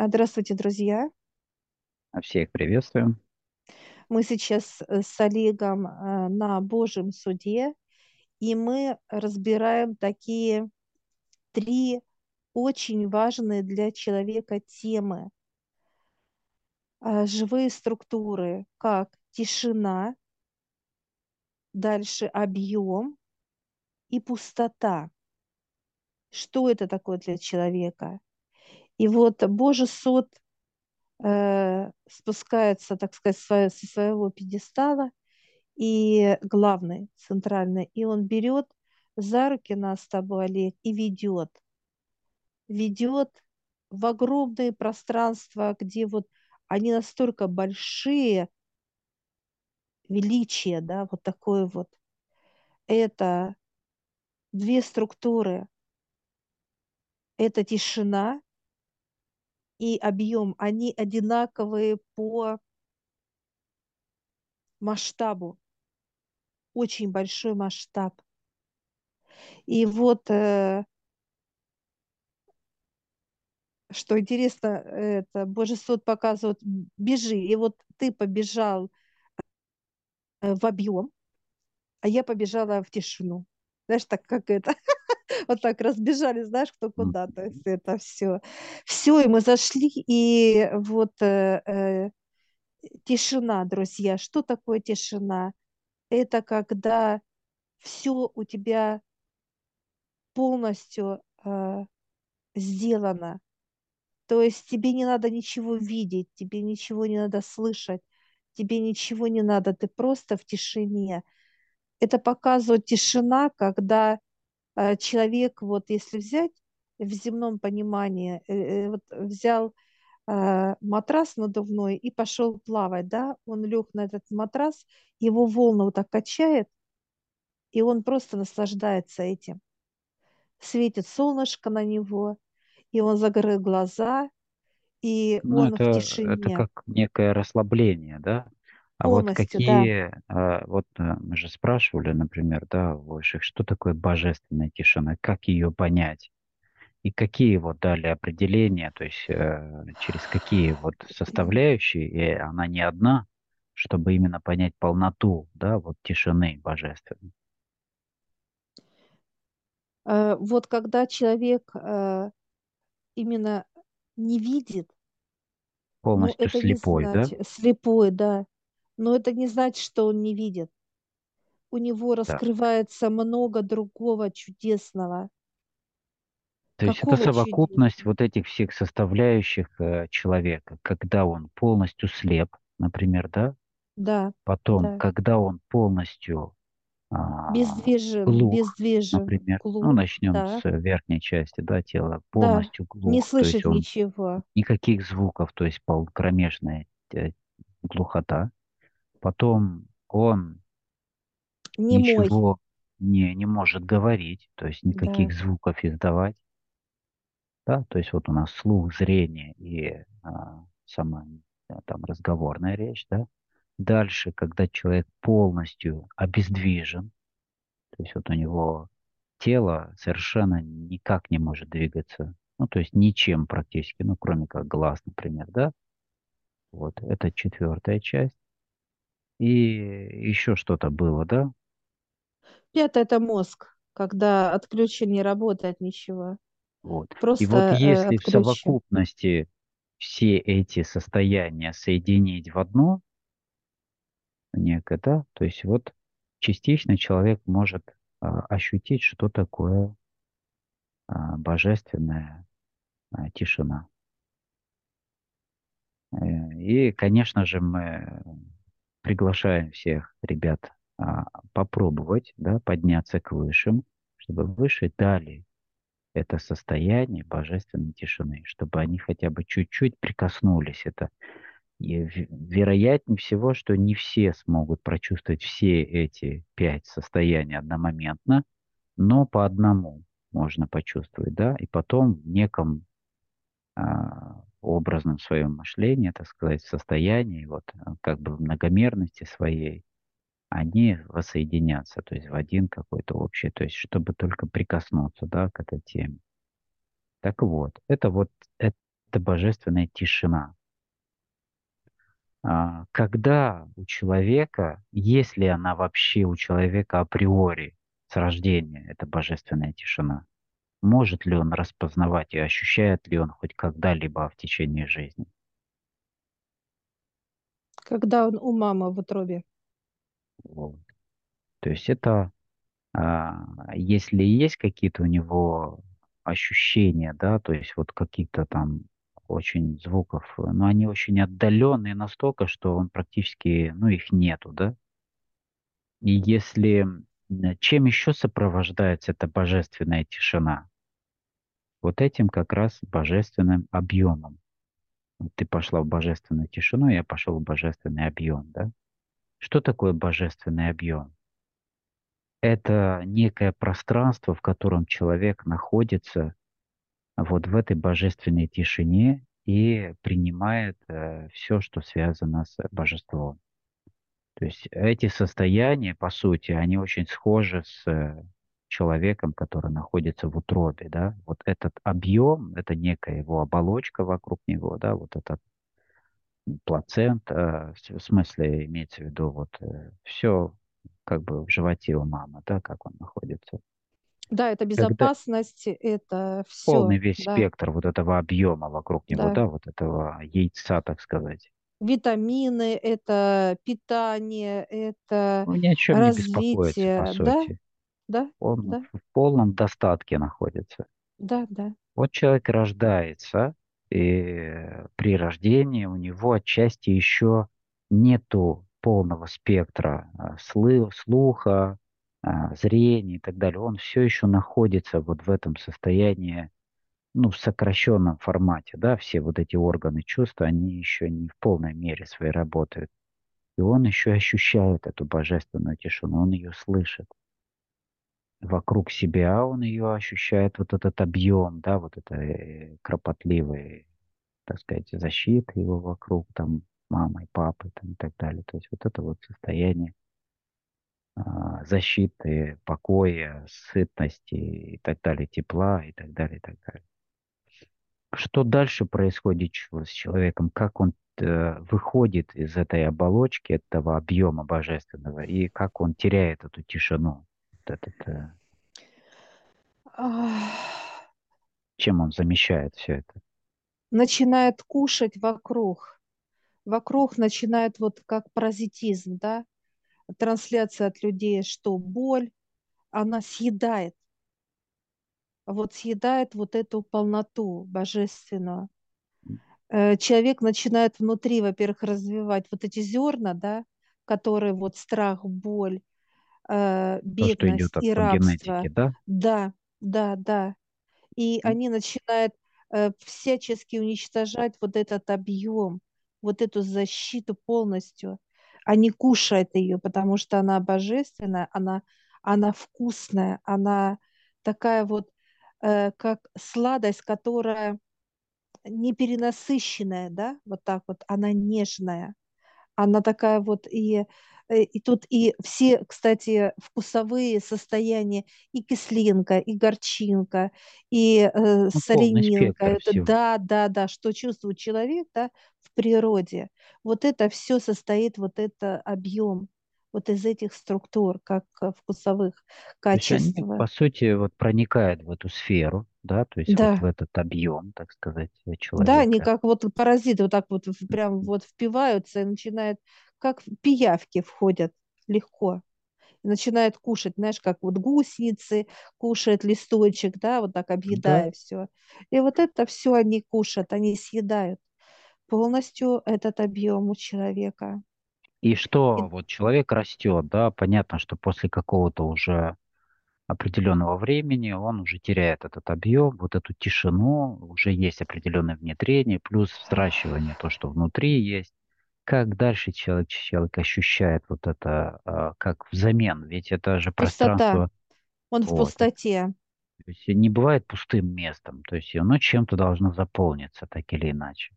А, Здравствуйте, друзья! Всех приветствуем! Мы сейчас э, с Олегом э, на Божьем суде, и мы разбираем такие три очень важные для человека темы. А, Живые структуры, как тишина, дальше объем и пустота. Что это такое для человека? И вот Божий суд э, спускается, так сказать, со со своего пьедестала, и главный, центральный, и он берет за руки нас с тобой, Олег, и ведет. Ведет в огромные пространства, где вот они настолько большие, величие, да, вот такое вот. Это две структуры. Это тишина и объем. Они одинаковые по масштабу. Очень большой масштаб. И вот э, что интересно, это Божий суд показывает, бежи. И вот ты побежал э, в объем, а я побежала в тишину. Знаешь, так как это, вот так разбежали, знаешь, кто куда. То есть это все. Все, и мы зашли, и вот э, э, тишина, друзья. Что такое тишина? Это когда все у тебя полностью э, сделано. То есть тебе не надо ничего видеть, тебе ничего не надо слышать, тебе ничего не надо, ты просто в тишине. Это показывает тишина, когда человек, вот если взять в земном понимании, э, э, вот взял э, матрас надувной и пошел плавать, да, он лег на этот матрас, его волны вот так качает, и он просто наслаждается этим. Светит солнышко на него, и он закрыл глаза, и Ну, он в это, это тишине. как некое расслабление, да? А вот да. какие, э, вот э, мы же спрашивали, например, да, у высших, что такое божественная тишина, как ее понять? И какие вот дали определения, то есть э, через какие вот составляющие, и она не одна, чтобы именно понять полноту, да, вот тишины божественной. Э, Вот когда человек э, именно не видит, ну, Полностью это не слепой, да? слепой, да, но это не значит, что он не видит. У него Да. раскрывается много другого чудесного. То есть это совокупность чудесного? вот этих всех составляющих э, человека, когда он полностью слеп, например, да, Да, потом, да. когда он полностью а, Бездвижен, глух, бездвижен, например, ну, глух, начнем да, с верхней части, да, тела, да. полностью Не глух, есть слышит ничего. никаких звуков, то есть пол, кромешная э, глухота. Потом он Немой, ничего не, не может говорить, то есть да. никаких звуков издавать. Да, то есть вот у нас слух, зрение и а, сама э, там разговорная речь, да. Дальше, когда человек полностью обездвижен, то есть вот у него тело совершенно никак не может двигаться, ну то есть ничем практически, ну кроме как глаз, например, да. Вот это четвертая часть. И еще что-то было, да? Пятое– это мозг, когда отключен, не работает ничего. Вот. И Просто вот э, если в совокупности все эти состояния соединить в одно, некое, да, то есть вот частично человек может а, ощутить, что такое а, божественная а, тишина. Э, И, конечно же, мы приглашаем всех ребят а, попробовать, да, подняться к высшим, чтобы высшие дали это состояние божественной тишины, чтобы они хотя бы чуть-чуть прикоснулись. Это и вероятнее всего, что не все смогут прочувствовать все эти пять состояний одномоментно, но по одному можно почувствовать, да, и потом в неком а, образном своем мышлении, так сказать, состоянии, вот а, как бы в многомерности своей, они воссоединятся, то есть в один какой-то общий, то есть чтобы только прикоснуться, да, к этой теме. Так вот, это вот это божественная тишина. А, когда у человека, если она вообще у человека априори с рождения, это божественная тишина, может ли он распознавать и ощущает ли он хоть когда-либо в течение жизни? Когда он у мамы в утробе. Вот. То есть это, а, если есть какие-то у него ощущения, да, то есть вот какие-то там очень звуков, но они очень отдаленные настолько, что он практически, ну, их нету, да. И если чем еще сопровождается эта божественная тишина? Вот этим как раз божественным объемом. Ты пошла в божественную тишину, я пошел в божественный объем, да? Что такое божественный объем? Это некое пространство, в котором человек находится вот в этой божественной тишине и принимает э, все, что связано с божеством. То есть эти состояния, по сути, они очень схожи с э, человеком, который находится в утробе, да, вот этот объем, это некая его оболочка вокруг него, да, вот этот плацент, э, в смысле имеется в виду вот э, все как бы в животе у мамы, да, как он находится. Да, это безопасность, Когда это все. Полный весь да. спектр вот этого объема вокруг него, да. да, вот этого яйца, так сказать. Витамины, это питание, это ну, ни о чем развитие, не по да, да, он да. в полном достатке находится. Да, да. Вот человек рождается, и при рождении у него отчасти еще нету полного спектра а, слуха, а, зрения и так далее. Он все еще находится вот в этом состоянии, ну, в сокращенном формате, да, все вот эти органы чувств, они еще не в полной мере своей работают. И он еще ощущает эту божественную тишину, он ее слышит вокруг себя, он ее ощущает, вот этот объем, да, вот это э, кропотливый, так сказать, защита его вокруг, там, мамы, папы, там, и так далее. То есть вот это вот состояние а, защиты, покоя, сытности и так далее, тепла и так далее, и так далее. Что дальше происходит с человеком? Как он э, выходит из этой оболочки, этого объема божественного, и как он теряет эту тишину? Этот, э, чем он замещает все это? Начинает кушать вокруг. Вокруг начинает вот как паразитизм, да? Трансляция от людей, что боль, она съедает. Вот съедает вот эту полноту божественную. Э, человек начинает внутри, во-первых, развивать вот эти зерна, да, которые вот страх, боль, бедность То, и рабство. Генетики, да? Да, да, да. И они начинают э, всячески уничтожать вот этот объем, вот эту защиту полностью. Они кушают ее, потому что она божественная, она, она вкусная, она такая вот, э, как сладость, которая не перенасыщенная, да, вот так вот, она нежная. Она такая вот и Э, и тут и все, кстати, вкусовые состояния, и кислинка, и горчинка, и э, ну, соленинка. Это, да, да, да, что чувствует человек да, в природе. Вот это все состоит, вот это объем вот из этих структур, как э, вкусовых качеств. они, по сути, вот проникают в эту сферу, да, то есть да. вот в этот объем, так сказать, человека. Да, они как вот паразиты вот так вот прям вот впиваются и начинают как пиявки входят легко. И начинают кушать, знаешь, как вот гусеницы кушают листочек, да, вот так объедая да. все. И вот это все они кушают, они съедают полностью этот объем у человека. И что, и... вот человек растет, да, понятно, что после какого-то уже определенного времени он уже теряет этот объем, вот эту тишину, уже есть определенное внедрение, плюс взращивание, то, что внутри есть как дальше человек, человек ощущает вот это а, как взамен? Ведь это же Пустота. пространство. Он вот. в пустоте. То есть не бывает пустым местом. То есть оно чем-то должно заполниться, так или иначе.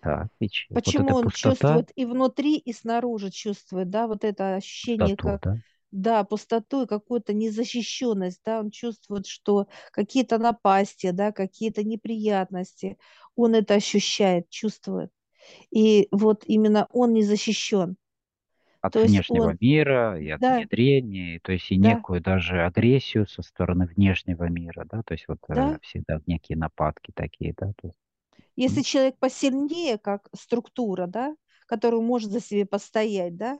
Так, и Почему вот он пустота, чувствует и внутри, и снаружи чувствует, да, вот это ощущение, пустоту, как, да? Да, пустоту и какую-то незащищенность, да, он чувствует, что какие-то напасти, да, какие-то неприятности, он это ощущает, чувствует. И вот именно он не защищен. От То внешнего он, мира и от да, внедрения, то есть и да, некую даже агрессию со стороны внешнего мира, да, то есть вот э, да. всегда некие нападки такие, да, то есть, Если человек посильнее, как структура, да, который может за себя постоять, да,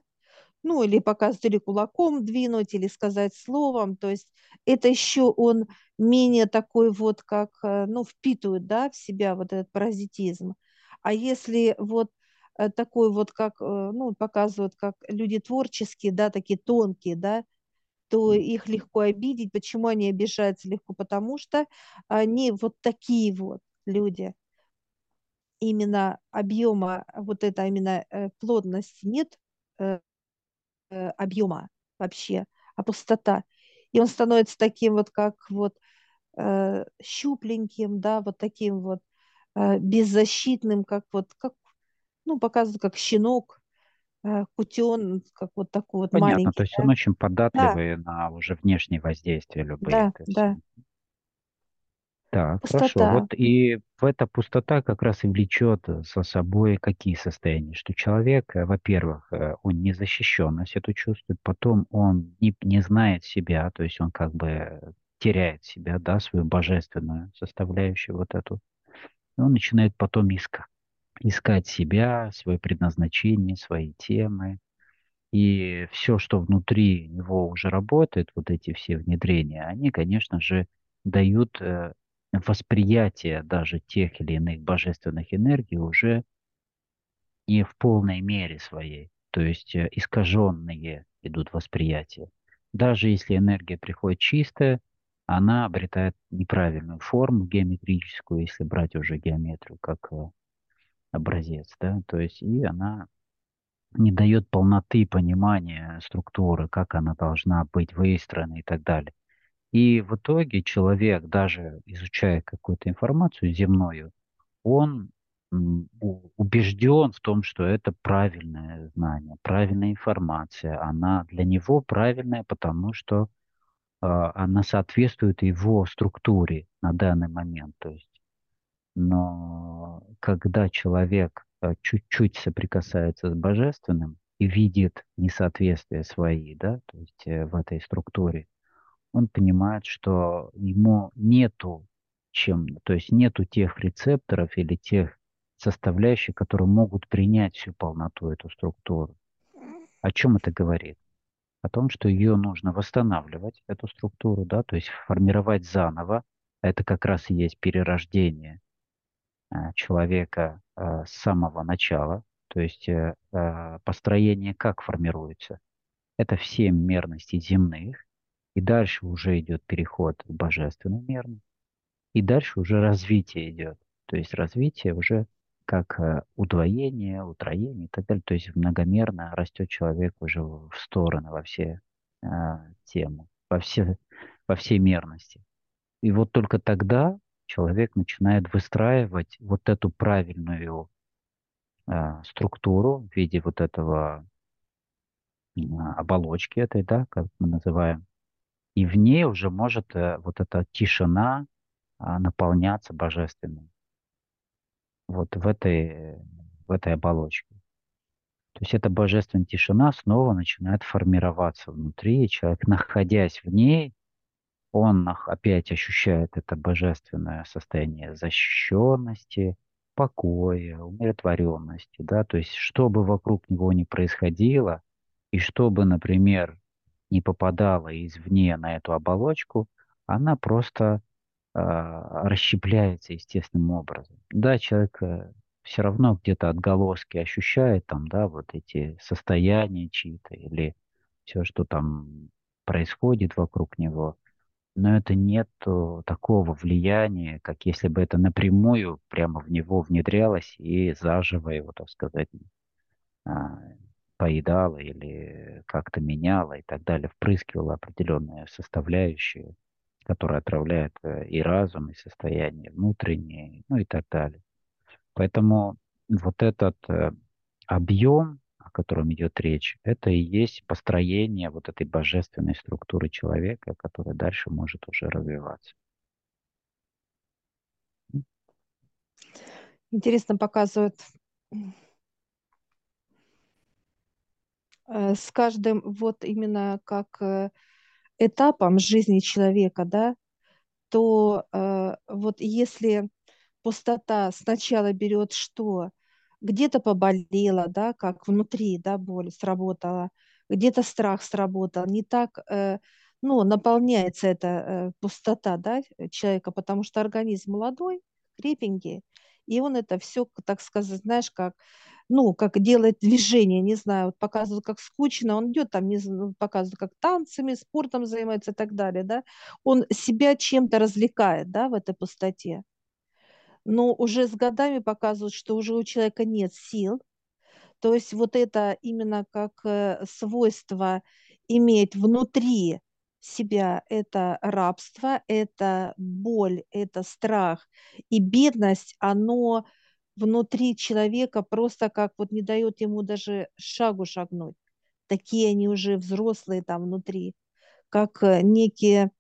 ну, или показать, или кулаком двинуть, или сказать словом. То есть это еще он менее такой вот, как, э, ну, впитывает, да, в себя вот этот паразитизм. А если вот э, такой вот, как, э, ну, показывают, как люди творческие, да, такие тонкие, да, то их легко обидеть. Почему они обижаются легко? Потому что они вот такие вот люди. Именно объема, вот это именно плотности нет, объема вообще, а пустота. И он становится таким вот, как вот э, щупленьким, да, вот таким вот э, беззащитным, как вот, как, ну, показывают, как щенок, э, кутен, как вот такой вот понятно, то маленький, есть он да. очень Да, податливый на уже внешние воздействия любые, да, то Так, хорошо. пустота. Вот и эта пустота как раз и влечет со собой какие состояния? Что человек, э, во-первых, э, он незащищенность эту чувствует, потом он не, не знает себя, то есть он как бы теряет себя, да, свою божественную составляющую вот эту. И он начинает потом искать, искать себя, свое предназначение, свои темы, и все, что внутри него уже работает, вот эти все внедрения, они, конечно же, дают э, восприятие даже тех или иных божественных энергий уже не в полной мере своей. То есть э, искаженные идут восприятия. Даже если энергия приходит чистая, она обретает неправильную форму геометрическую, если брать уже геометрию как э, образец, да, то есть и она не дает полноты понимания структуры, как она должна быть выстроена и так далее. И в итоге человек, даже изучая какую-то информацию земную, он убежден в том, что это правильное знание, правильная информация. Она для него правильная, потому что а, она соответствует его структуре на данный момент. То есть но когда человек э, чуть-чуть соприкасается с божественным и видит несоответствия свои, да, то есть э, в этой структуре, он понимает, что ему нету чем, то есть нету тех рецепторов или тех составляющих, которые могут принять всю полноту эту структуру. О чем это говорит? О том, что ее нужно восстанавливать, эту структуру, да, то есть формировать заново. Это как раз и есть перерождение э, человека э, с самого начала. То есть э, построение как формируется? Это в семь мерностей земных, и дальше уже идет переход в божественную мерность, и дальше уже развитие идет. То есть развитие уже как э, удвоение, утроение и так далее. То есть многомерно растет человек уже в стороны, во все э, темы, во все, во все мерности. И вот только тогда человек начинает выстраивать вот эту правильную а, структуру в виде вот этого а, оболочки этой, да, как мы называем. И в ней уже может э, вот эта тишина а, наполняться божественным. Вот в этой, в этой оболочке. То есть эта божественная тишина снова начинает формироваться внутри, и человек, находясь в ней, он опять ощущает это божественное состояние защищенности, покоя, умиротворенности, да, то есть что бы вокруг него ни происходило, и что бы, например, не попадало извне на эту оболочку, она просто а, расщепляется естественным образом. Да, человек все равно где-то отголоски ощущает там, да, вот эти состояния чьи-то или все, что там происходит вокруг него, но это нет э, такого влияния, как если бы это напрямую прямо в него внедрялось и заживо его, так сказать, а, поедало или как-то меняло и так далее, впрыскивало определенные составляющие, которые отравляют э, и разум, и состояние внутреннее, ну и так далее. Поэтому вот этот э, объем, о котором идет речь, это и есть построение вот этой божественной структуры человека, которая дальше может уже развиваться. Интересно показывают э, с каждым вот именно как э, этапом жизни человека, да, то э, вот если пустота сначала берет что? Где-то поболело, да, как внутри, да, боль сработала, где-то страх сработал, не так, э, ну, наполняется эта э, пустота, да, человека, потому что организм молодой, крепенький, и он это все, так сказать, знаешь, как, ну, как делает движение, не знаю, вот показывают, как скучно, он идет там, не знаю, показывают, как танцами, спортом занимается и так далее, да, он себя чем-то развлекает, да, в этой пустоте но уже с годами показывают, что уже у человека нет сил. То есть вот это именно как э, свойство иметь внутри себя это рабство, это боль, это страх и бедность, оно внутри человека просто как вот не дает ему даже шагу шагнуть. Такие они уже взрослые там внутри, как э, некие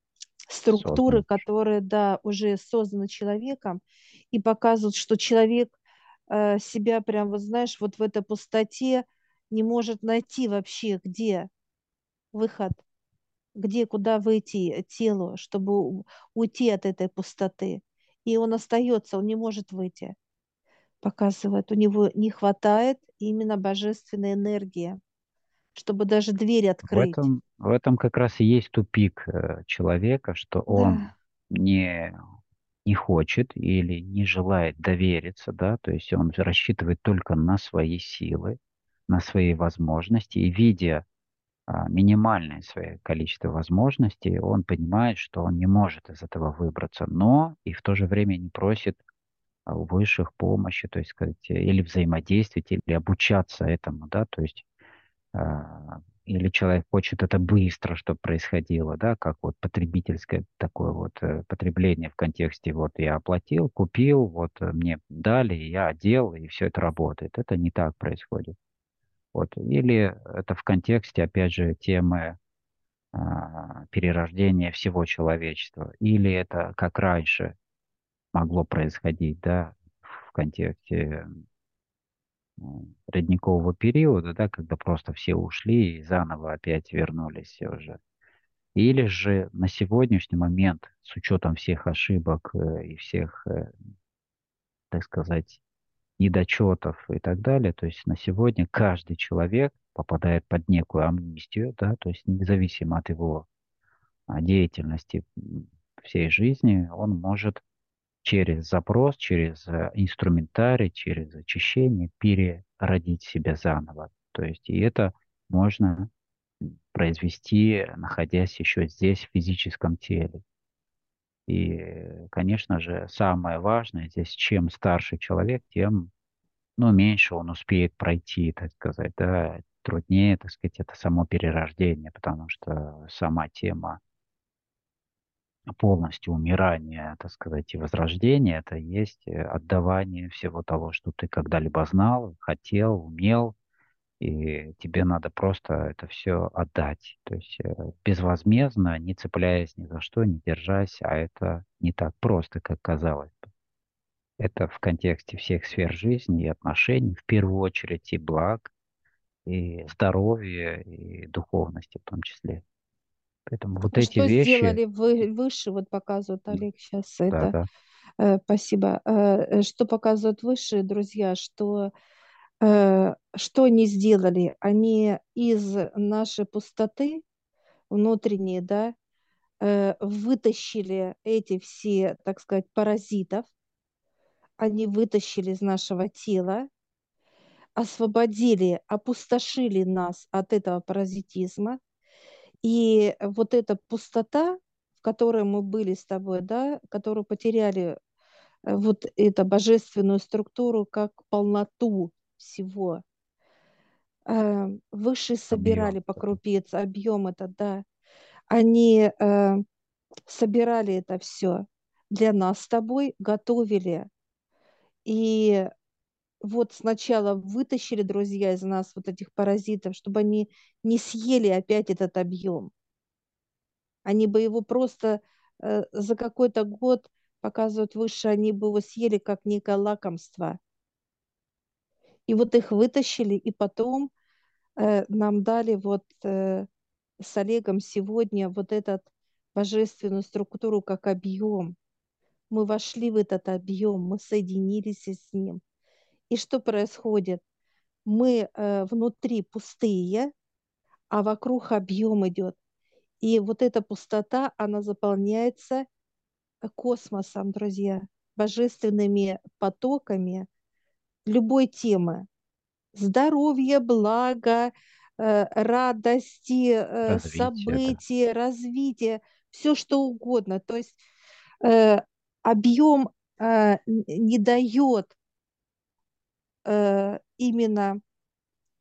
структуры, Создан. которые, да, уже созданы человеком и показывают, что человек э, себя прям, вот знаешь, вот в этой пустоте не может найти вообще, где выход, где, куда выйти телу, чтобы уйти от этой пустоты. И он остается, он не может выйти. Показывает, у него не хватает именно божественной энергии, чтобы даже дверь В открыть. этом, в этом как раз и есть тупик э, человека, что он Да, не, не хочет или не желает довериться, да, то есть он рассчитывает только на свои силы, на свои возможности, и видя минимальное свое количество возможностей, он понимает, что он не может из этого выбраться, но и в то же время не просит а, высших помощи, то есть сказать, или взаимодействовать, или обучаться этому, да, то есть а, или человек хочет это быстро, чтобы происходило, да, как вот потребительское такое вот э, потребление в контексте вот я оплатил, купил, вот э, мне дали, я одел, и все это работает. Это не так происходит. Вот. Или это в контексте, опять же, темы а, перерождения всего человечества. Или это как раньше могло происходить, да, в контексте м, ледникового периода, да, когда просто все ушли и заново опять вернулись уже. Или же на сегодняшний момент, с учетом всех ошибок э, и всех, э, так сказать, недочетов и так далее, то есть на сегодня каждый человек попадает под некую амнистию, да, то есть независимо от его а, деятельности всей жизни, он может через запрос, через э, инструментарий, через очищение переродить себя заново. То есть и это можно произвести, находясь еще здесь, в физическом теле. И, конечно же, самое важное здесь, чем старше человек, тем ну, меньше он успеет пройти, так сказать, да, труднее, так сказать, это само перерождение, потому что сама тема полностью умирания, так сказать, и возрождения, это есть э, отдавание всего того, что ты когда-либо знал, хотел, умел, и тебе надо просто это все отдать. То есть э, безвозмездно, не цепляясь ни за что, не держась, а это не так просто, как казалось бы. Это в контексте всех сфер жизни и отношений, в первую очередь и благ, и здоровья, и духовности в том числе. Поэтому вот А эти что вещи, сделали вы выше, вот показывает Олег сейчас да, это, да, э, спасибо, Э, что показывают выше, друзья, что что они сделали? Они из нашей пустоты внутренней, да, э, вытащили эти все, так сказать, паразитов, они вытащили из нашего тела, освободили, опустошили нас от этого паразитизма, и вот эта пустота, в которой мы были с тобой, да, которую потеряли э, вот эту божественную структуру как полноту всего. Э, Высшие собирали объем. по крупице объем это, да. Они э, собирали это все для нас с тобой, готовили. И вот сначала вытащили, друзья, из нас вот этих паразитов, чтобы они не съели опять этот объем. Они бы его просто э, за какой-то год показывают выше, они бы его съели как некое лакомство. И вот их вытащили, и потом э, нам дали вот э, с Олегом сегодня вот этот божественную структуру как объем. Мы вошли в этот объем, мы соединились с ним. И что происходит? Мы э, внутри пустые, а вокруг объем идет. И вот эта пустота, она заполняется космосом, друзья, божественными потоками любой темы. Здоровье, благо, э, радости, э, Развитие, да. события, развитие, все что угодно. То есть э, объем не дает именно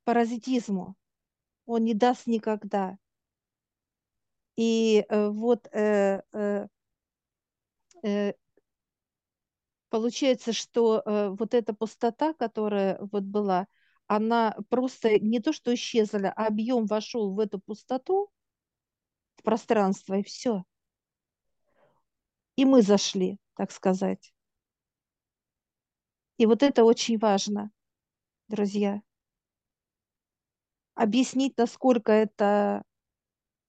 паразитизму. Он не даст никогда. И вот получается, что э, вот эта пустота, которая вот была, она просто не то, что исчезла, а объем вошел в эту пустоту, в пространство, и все. И мы зашли, так сказать. И вот это очень важно, друзья. Объяснить, насколько это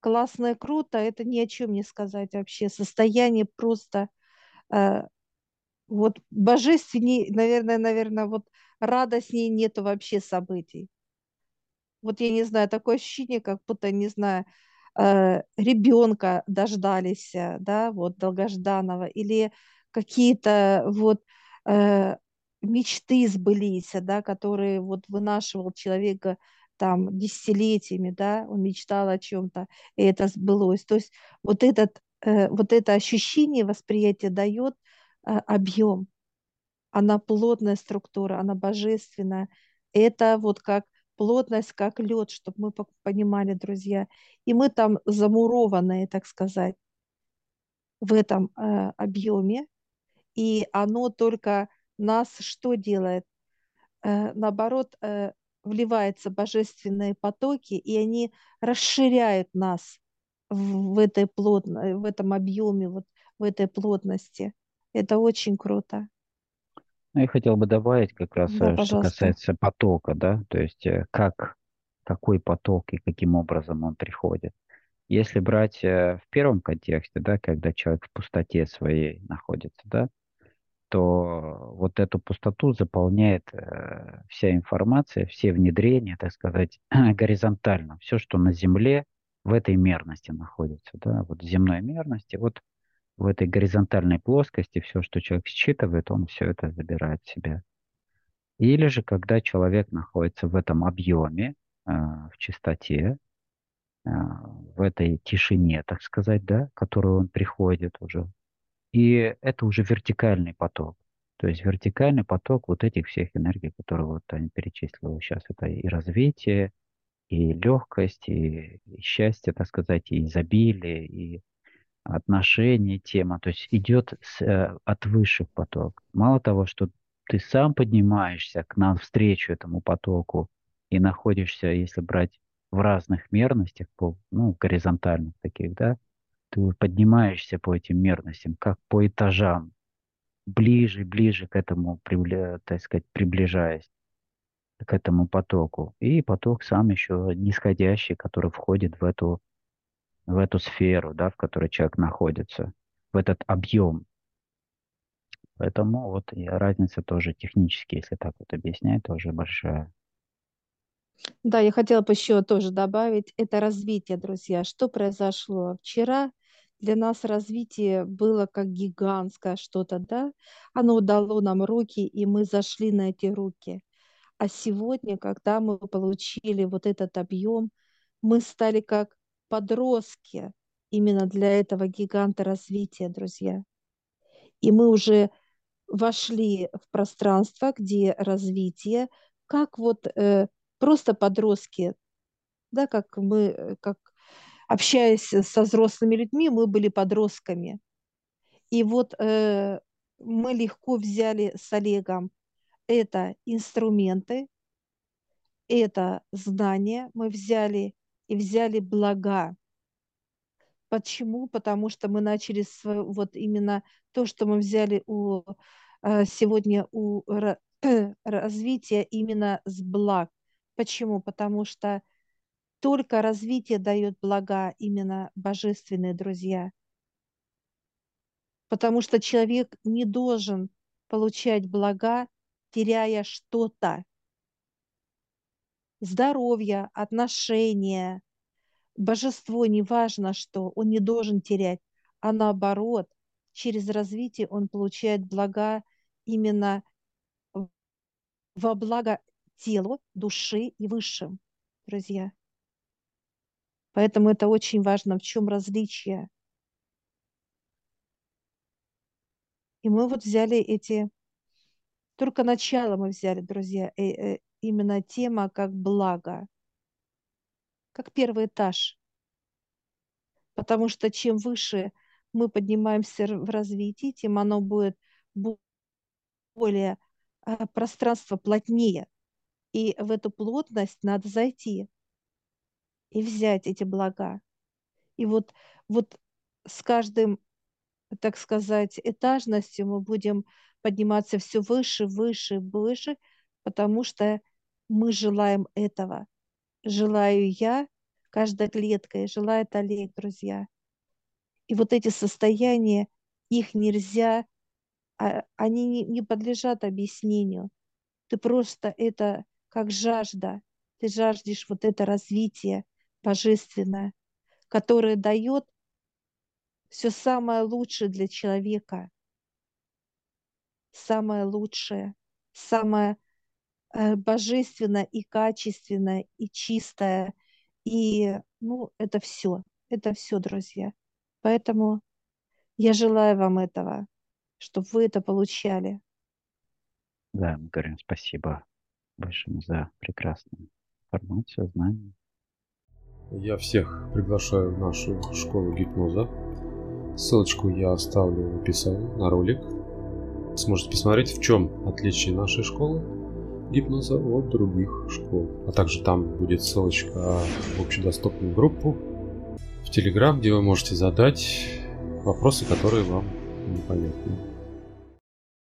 классно и круто, это ни о чем не сказать вообще. Состояние просто Э, вот божественней, наверное, наверное, вот радостней нету вообще событий. Вот я не знаю, такое ощущение, как будто, не знаю, э, ребенка дождались, э, да, вот долгожданного, или какие-то вот мечты сбылись, да, которые вот вынашивал человека там десятилетиями, да, он мечтал о чем-то, и это сбылось. То есть вот этот Э, вот это ощущение восприятия дает э, объем. Она плотная структура, она божественная. Это вот как плотность, как лед, чтобы мы понимали, друзья. И мы там замурованные, так сказать, в этом э, объеме. И оно только нас что делает? Э, наоборот, э, вливаются божественные потоки, и они расширяют нас в этой плотной, в этом объеме, вот в этой плотности. Это очень круто. Ну, я хотел бы добавить как раз, Да, э, что пожалуйста. касается потока, да, то есть э, как, какой поток и каким образом он приходит. Если брать э, в первом контексте, да, когда человек в пустоте своей находится, да, то вот эту пустоту заполняет э, вся информация, все внедрения, так сказать, горизонтально. Все, что на Земле, в этой мерности находится, да, вот в земной мерности, вот в этой горизонтальной плоскости все, что человек считывает, он все это забирает в себя. Или же, когда человек находится в этом объеме, э, в чистоте, э, в этой тишине, так сказать, да, которую он приходит уже, и это уже вертикальный поток. То есть вертикальный поток вот этих всех энергий, которые вот они перечислил сейчас, это и развитие, и легкость, и, и счастье, так сказать, и изобилие, и отношения, тема. То есть идет с, э, от высших поток. Мало того, что ты сам поднимаешься к нам встречу этому потоку и находишься, если брать в разных мерностях, по, ну, горизонтальных таких, да, ты поднимаешься по этим мерностям, как по этажам, ближе, ближе к этому, так сказать, приближаясь к этому потоку. И поток сам еще нисходящий, который входит в эту, в эту сферу, да, в которой человек находится, в этот объем. Поэтому вот разница тоже технически, если так вот объяснять, тоже большая. Да, я хотела бы еще тоже добавить, это развитие, друзья. Что произошло? Вчера для нас развитие было как гигантское что-то, да? Оно дало нам руки, и мы зашли на эти руки. А сегодня, когда мы получили вот этот объем, мы стали как подростки именно для этого гиганта развития, друзья. И мы уже вошли в пространство, где развитие, как вот э, просто подростки, да, как мы, э, как общаясь со взрослыми людьми, мы были подростками. И вот э, мы легко взяли с Олегом это инструменты, это знания, мы взяли и взяли блага. Почему? Потому что мы начали с, вот именно то, что мы взяли у, э, сегодня у развития именно с благ. Почему? Потому что только развитие дает блага именно божественные друзья. Потому что человек не должен получать блага, теряя что-то. Здоровье, отношения, божество, неважно что, он не должен терять, а наоборот, через развитие он получает блага именно во благо телу, души и высшим, друзья. Поэтому это очень важно, в чем различие. И мы вот взяли эти, только начало мы взяли, друзья, э, э, именно тема как благо, как первый этаж. Потому что чем выше мы поднимаемся в развитии, тем оно будет более а, пространство плотнее. И в эту плотность надо зайти и взять эти блага. И вот, вот с каждым, так сказать, этажностью мы будем подниматься все выше, выше, выше, потому что мы желаем этого. Желаю я, каждая клетка, и желает Олег, друзья. И вот эти состояния, их нельзя, а, они не, не подлежат объяснению. Ты просто это как жажда. Ты жаждешь вот это развитие божественное, которое дает все самое лучшее для человека. Самое лучшее, самое э, божественное и качественное, и чистое. И, ну, это все. Это все, друзья. Поэтому я желаю вам этого, чтобы вы это получали. Да, мы говорим спасибо большое за прекрасную информацию, знания. Я всех приглашаю в нашу школу гипноза. Ссылочку я оставлю в описании на ролик. Сможете посмотреть, в чем отличие нашей школы гипноза от других школ. А также там будет ссылочка в общедоступную группу в Телеграм, где вы можете задать вопросы, которые вам непонятны.